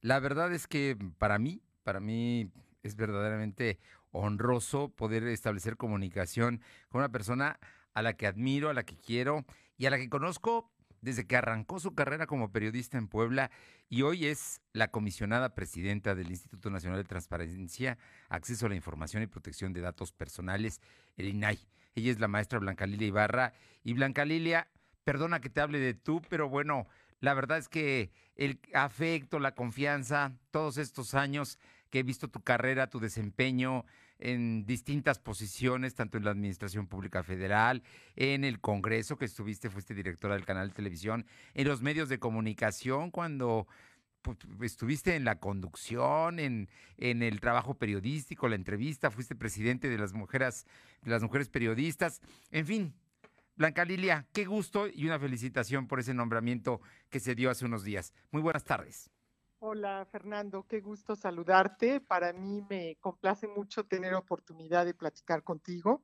La verdad es que para mí, para mí es verdaderamente honroso poder establecer comunicación con una persona a la que admiro, a la que quiero y a la que conozco desde que arrancó su carrera como periodista en Puebla y hoy es la comisionada presidenta del Instituto Nacional de Transparencia, Acceso a la Información y Protección de Datos Personales, el INAI. Ella es la maestra Blanca Lilia Ibarra. Y Blanca Lilia, perdona que te hable de tú, pero bueno, la verdad es que el afecto, la confianza, todos estos años que he visto tu carrera, tu desempeño, en distintas posiciones, tanto en la Administración Pública Federal, en el Congreso, que estuviste, fuiste directora del canal de televisión, en los medios de comunicación, cuando pues, estuviste en la conducción, en, en el trabajo periodístico, la entrevista, fuiste presidente de las mujeres, de las mujeres periodistas, en fin. Blanca Lilia, qué gusto y una felicitación por ese nombramiento que se dio hace unos días. Muy buenas tardes. Hola Fernando, qué gusto saludarte. Para mí me complace mucho tener oportunidad de platicar contigo,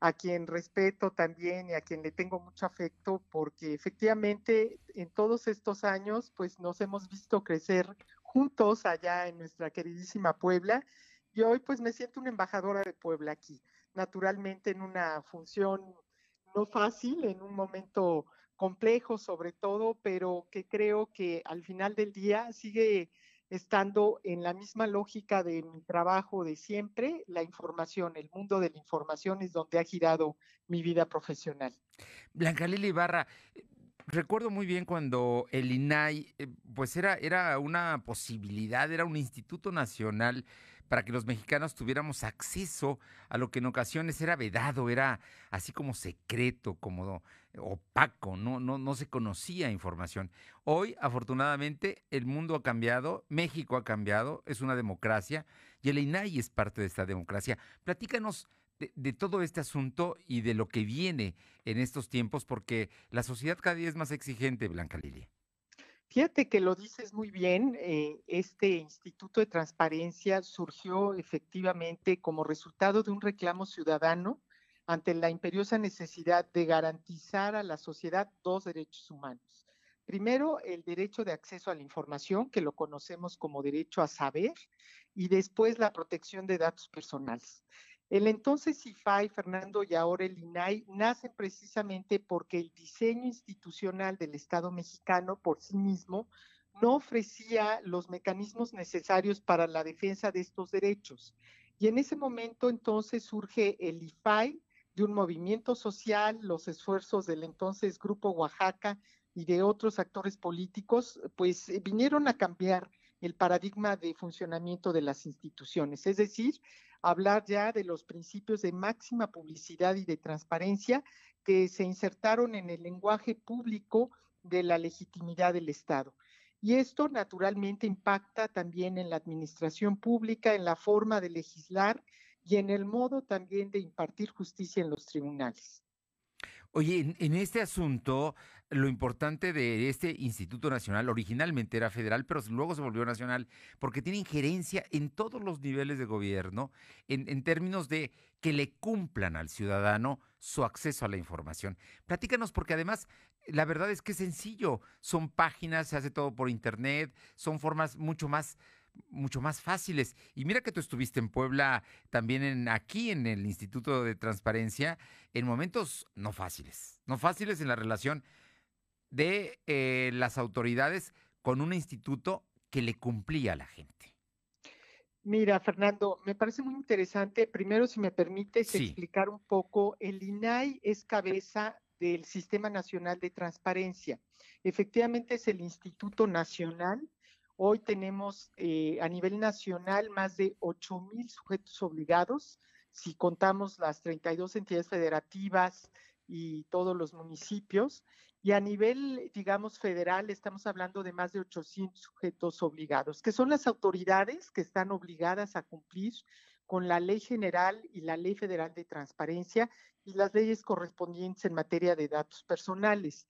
a quien respeto también y a quien le tengo mucho afecto, porque efectivamente en todos estos años pues nos hemos visto crecer juntos allá en nuestra queridísima Puebla y hoy pues me siento una embajadora de Puebla aquí, naturalmente en una función no fácil, en un momento complejo sobre todo, pero que creo que al final del día sigue estando en la misma lógica de mi trabajo de siempre, la información, el mundo de la información es donde ha girado mi vida profesional. Blanca Lili Ibarra, recuerdo muy bien cuando el INAI, eh, pues era, era una posibilidad, era un instituto nacional para que los mexicanos tuviéramos acceso a lo que en ocasiones era vedado, era así como secreto, como opaco, no, no, no se conocía información. Hoy, afortunadamente, el mundo ha cambiado, México ha cambiado, es una democracia y el INAI es parte de esta democracia. Platícanos de, todo este asunto y de lo que viene en estos tiempos, porque la sociedad cada día es más exigente, Blanca Lilia. Fíjate que lo dices muy bien, eh, este Instituto de Transparencia surgió efectivamente como resultado de un reclamo ciudadano ante la imperiosa necesidad de garantizar a la sociedad dos derechos humanos. Primero, el derecho de acceso a la información, que lo conocemos como derecho a saber, y después la protección de datos personales. El entonces IFAI, Fernando, y ahora el INAI nacen precisamente porque el diseño institucional del Estado mexicano por sí mismo no ofrecía los mecanismos necesarios para la defensa de estos derechos. Y en ese momento entonces surge el IFAI de un movimiento social, los esfuerzos del entonces Grupo Oaxaca y de otros actores políticos, pues vinieron a cambiar el paradigma de funcionamiento de las instituciones, es decir, hablar ya de los principios de máxima publicidad y de transparencia que se insertaron en el lenguaje público de la legitimidad del Estado. Y esto naturalmente impacta también en la administración pública, en la forma de legislar y en el modo también de impartir justicia en los tribunales. Oye, en, este asunto, lo importante de este Instituto Nacional originalmente era federal, pero luego se volvió nacional porque tiene injerencia en todos los niveles de gobierno en, en términos de que le cumplan al ciudadano su acceso a la información. Platícanos, porque además la verdad es que es sencillo. Son páginas, se hace todo por internet, son formas mucho más mucho más fáciles. Y mira que tú estuviste en Puebla también en, aquí en el Instituto de Transparencia en momentos no fáciles, no fáciles en la relación de eh, las autoridades con un instituto que le cumplía a la gente. Mira, Fernando, me parece muy interesante. Primero, si me permites sí. explicar un poco, el INAI es cabeza del Sistema Nacional de Transparencia. Efectivamente, es el Instituto Nacional Hoy tenemos eh, a nivel nacional más de 8 mil sujetos obligados, si contamos las 32 entidades federativas y todos los municipios. Y a nivel, digamos, federal, estamos hablando de más de 800 sujetos obligados, que son las autoridades que están obligadas a cumplir con la ley general y la ley federal de transparencia y las leyes correspondientes en materia de datos personales.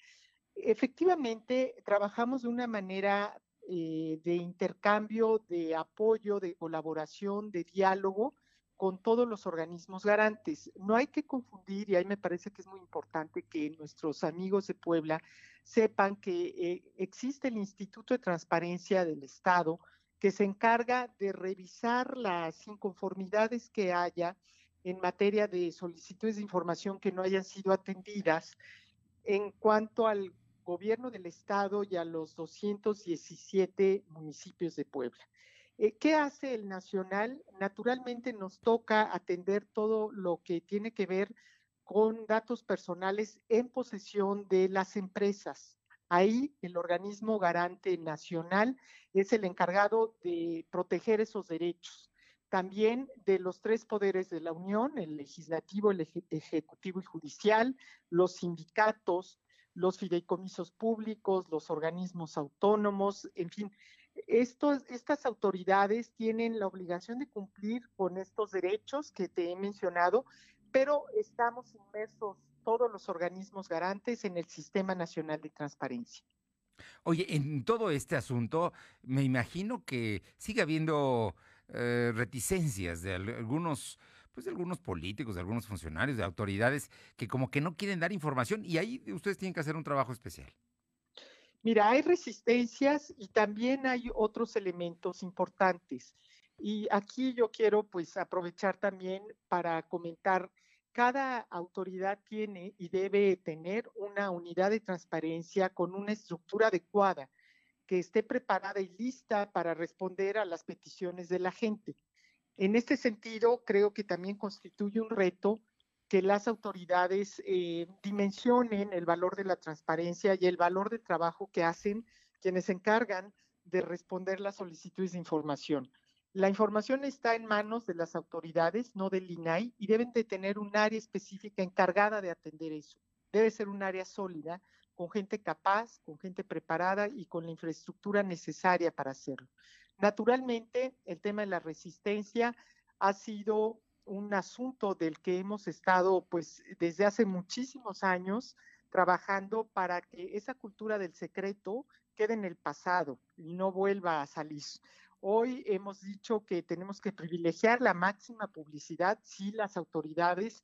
Efectivamente, trabajamos de una manera eh, de intercambio, de apoyo, de colaboración, de diálogo con todos los organismos garantes. No hay que confundir, y ahí me parece que es muy importante que nuestros amigos de Puebla sepan que eh, existe el Instituto de Transparencia del Estado, que se encarga de revisar las inconformidades que haya en materia de solicitudes de información que no hayan sido atendidas en cuanto al gobierno del estado y a los 217 municipios de Puebla. Eh, ¿Qué hace el nacional? Naturalmente nos toca atender todo lo que tiene que ver con datos personales en posesión de las empresas. Ahí el organismo garante nacional es el encargado de proteger esos derechos. También de los tres poderes de la Unión, el legislativo, el ejecutivo y judicial, los sindicatos, los fideicomisos públicos, los organismos autónomos, en fin, estas autoridades tienen la obligación de cumplir con estos derechos que te he mencionado, pero estamos inmersos todos los organismos garantes en el Sistema Nacional de Transparencia. Oye, en todo este asunto, me imagino que sigue habiendo eh, reticencias de algunos pues de algunos políticos, de algunos funcionarios, de autoridades que como que no quieren dar información y ahí ustedes tienen que hacer un trabajo especial. Mira, hay resistencias y también hay otros elementos importantes. Y aquí yo quiero pues aprovechar también para comentar, cada autoridad tiene y debe tener una unidad de transparencia con una estructura adecuada que esté preparada y lista para responder a las peticiones de la gente. En este sentido, creo que también constituye un reto que las autoridades eh, dimensionen el valor de la transparencia y el valor de trabajo que hacen quienes se encargan de responder las solicitudes de información. La información está en manos de las autoridades, no del INAI, y deben de tener un área específica encargada de atender eso. Debe ser un área sólida, con gente capaz, con gente preparada y con la infraestructura necesaria para hacerlo. Naturalmente, el tema de la resistencia ha sido un asunto del que hemos estado pues desde hace muchísimos años trabajando para que esa cultura del secreto quede en el pasado y no vuelva a salir. Hoy hemos dicho que tenemos que privilegiar la máxima publicidad si las autoridades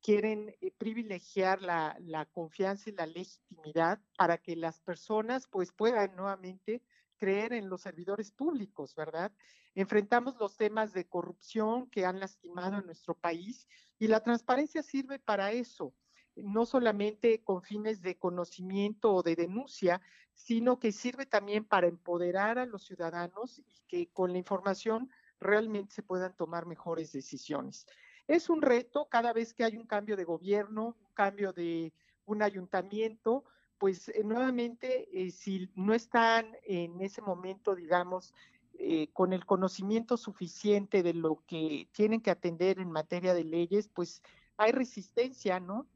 quieren eh, privilegiar la, la, confianza y la legitimidad para que las personas pues puedan nuevamente creer en los servidores públicos, ¿verdad? Enfrentamos los temas de corrupción que han lastimado a nuestro país y la transparencia sirve para eso, no solamente con fines de conocimiento o de denuncia, sino que sirve también para empoderar a los ciudadanos y que con la información realmente se puedan tomar mejores decisiones. Es un reto cada vez que hay un cambio de gobierno, un cambio de un ayuntamiento, pues eh, nuevamente, eh, si no están en ese momento, digamos, eh, con el conocimiento suficiente de lo que tienen que atender en materia de leyes, pues hay resistencia, ¿no?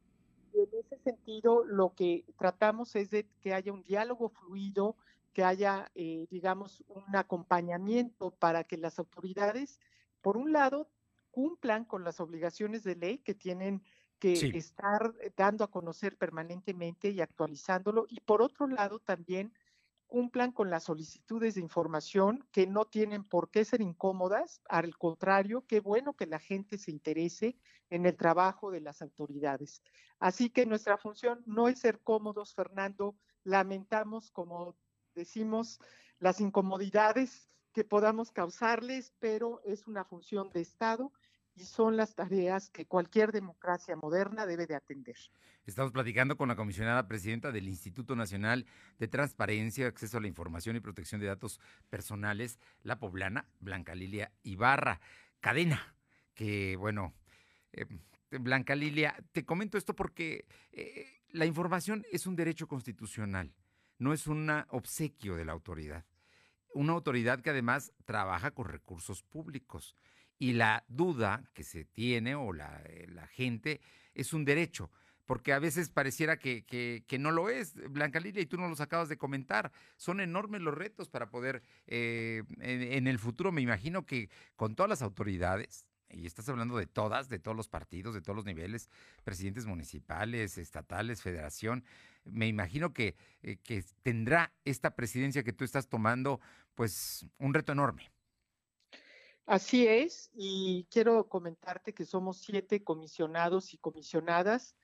Y en ese sentido, lo que tratamos es de que haya un diálogo fluido, que haya, digamos, un acompañamiento para que las autoridades, por un lado, cumplan con las obligaciones de ley que tienen que estar dando a conocer permanentemente y actualizándolo. Y por otro lado, también cumplan con las solicitudes de información que no tienen por qué ser incómodas. Al contrario, qué bueno que la gente se interese en el trabajo de las autoridades. Así que nuestra función no es ser cómodos, Fernando. Lamentamos, como decimos, las incomodidades que podamos causarles, pero es una función de Estado y son las tareas que cualquier democracia moderna debe de atender. Estamos platicando con la comisionada presidenta del Instituto Nacional de Transparencia, Acceso a la Información y Protección de Datos Personales, la poblana Blanca Lilia Ibarra. Cadena, que bueno, eh, Blanca Lilia, te comento esto porque eh, la información es un derecho constitucional, no es un obsequio de la autoridad. Una autoridad que además trabaja con recursos públicos y la duda que se tiene o la, eh, la gente es un derecho porque a veces pareciera que, que, no lo es, Blanca Lilia, y tú no los acabas de comentar. Son enormes los retos para poder, eh, en, el futuro, me imagino que con todas las autoridades, y estás hablando de todas, de todos los partidos, de todos los niveles, presidentes municipales, estatales, federación, me imagino que, eh, que tendrá esta presidencia que tú estás tomando, pues, un reto enorme. Así es, y quiero comentarte que somos siete comisionados y comisionadas.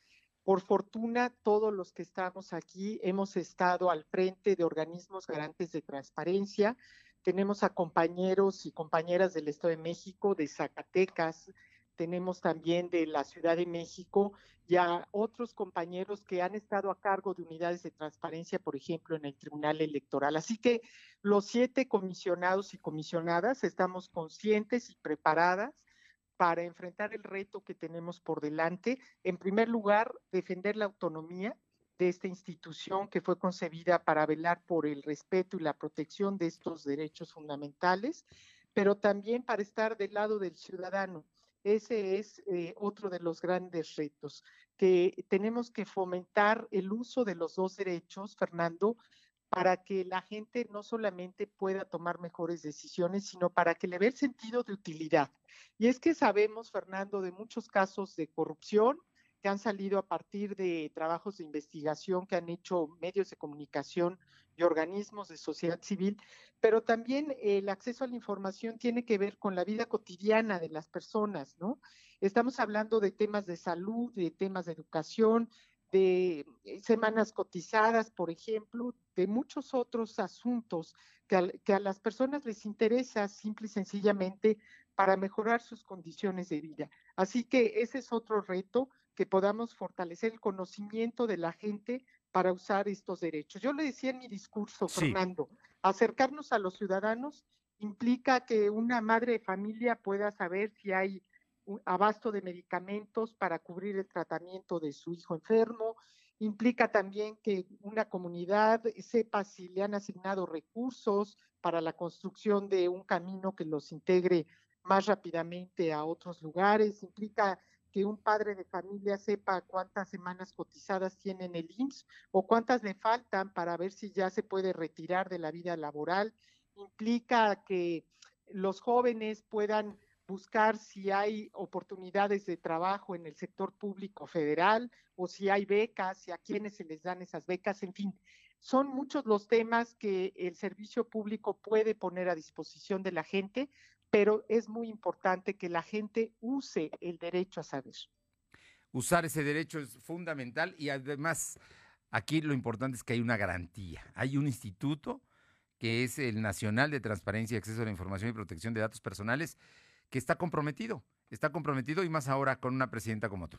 Por fortuna, todos los que estamos aquí hemos estado al frente de organismos garantes de transparencia. tenemos a compañeros y compañeras del Estado de México, de Zacatecas, tenemos también de la Ciudad de México y a otros compañeros que han estado a cargo de unidades de transparencia, por ejemplo, en el Tribunal Electoral. Así que los siete comisionados y comisionadas estamos conscientes y preparadas para enfrentar el reto que tenemos por delante. En primer lugar, defender la autonomía de esta institución que fue concebida para velar por el respeto y la protección de estos derechos fundamentales, pero también para estar del lado del ciudadano. Ese es eh, otro de los grandes retos, que tenemos que fomentar el uso de los dos derechos, Fernando, para que la gente no solamente pueda tomar mejores decisiones, sino para que le vea el sentido de utilidad. Y es que sabemos, Fernando, de muchos casos de corrupción que han salido a partir de trabajos de investigación que han hecho medios de comunicación y organismos de sociedad civil, pero también el acceso a la información tiene que ver con la vida cotidiana de las personas, ¿no? Estamos hablando de temas de salud, de temas de educación, de eh, semanas cotizadas, por ejemplo, de muchos otros asuntos que a, que a, las personas les interesa simple y sencillamente para mejorar sus condiciones de vida. Así que ese es otro reto, que podamos fortalecer el conocimiento de la gente para usar estos derechos. Yo le decía en mi discurso, sí. Fernando, acercarnos a los ciudadanos implica que una madre de familia pueda saber si hay abasto de medicamentos para cubrir el tratamiento de su hijo enfermo, implica también que una comunidad sepa si le han asignado recursos para la construcción de un camino que los integre más rápidamente a otros lugares, implica que un padre de familia sepa cuántas semanas cotizadas tiene en el IMSS o cuántas le faltan para ver si ya se puede retirar de la vida laboral, implica que los jóvenes puedan buscar si hay oportunidades de trabajo en el sector público federal o si hay becas y a quiénes se les dan esas becas, en fin. Son muchos los temas que el servicio público puede poner a disposición de la gente, pero es muy importante que la gente use el derecho a saber. Usar ese derecho es fundamental y además aquí lo importante es que hay una garantía. Hay un instituto que es el Nacional de Transparencia y Acceso a la Información y Protección de Datos Personales, que está comprometido, está comprometido y más ahora con una presidenta como tú.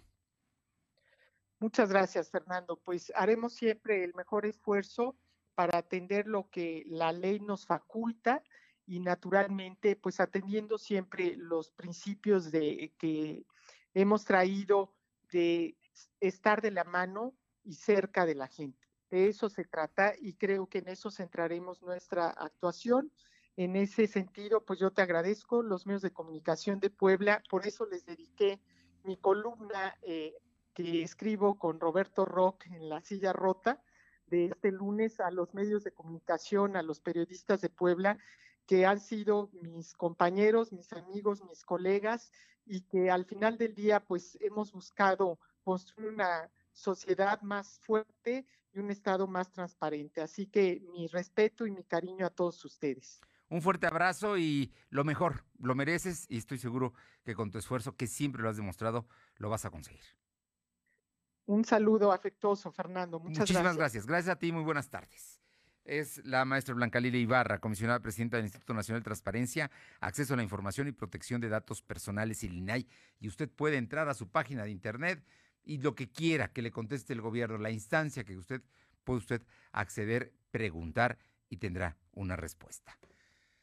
Muchas gracias, Fernando. Pues haremos siempre el mejor esfuerzo para atender lo que la ley nos faculta y naturalmente, pues atendiendo siempre los principios de que hemos traído de estar de la mano y cerca de la gente. De eso se trata y creo que en eso centraremos nuestra actuación. En ese sentido, pues yo te agradezco los medios de comunicación de Puebla, por eso les dediqué mi columna eh, que escribo con Roberto Rock en La Silla Rota de este lunes a los medios de comunicación, a los periodistas de Puebla, que han sido mis compañeros, mis amigos, mis colegas, y que al final del día, pues hemos buscado construir una sociedad más fuerte y un Estado más transparente. Así que mi respeto y mi cariño a todos ustedes. Un fuerte abrazo y lo mejor, lo mereces y estoy seguro que con tu esfuerzo, que siempre lo has demostrado, lo vas a conseguir. Un saludo afectuoso, Fernando. Muchas Muchísimas gracias. Gracias a ti, muy buenas tardes. Es la maestra Blanca Lilia Ibarra, comisionada presidenta del Instituto Nacional de Transparencia, Acceso a la Información y Protección de Datos Personales y INAI. Y usted puede entrar a su página de internet y lo que quiera que le conteste el gobierno, la instancia que usted puede usted acceder, preguntar y tendrá una respuesta.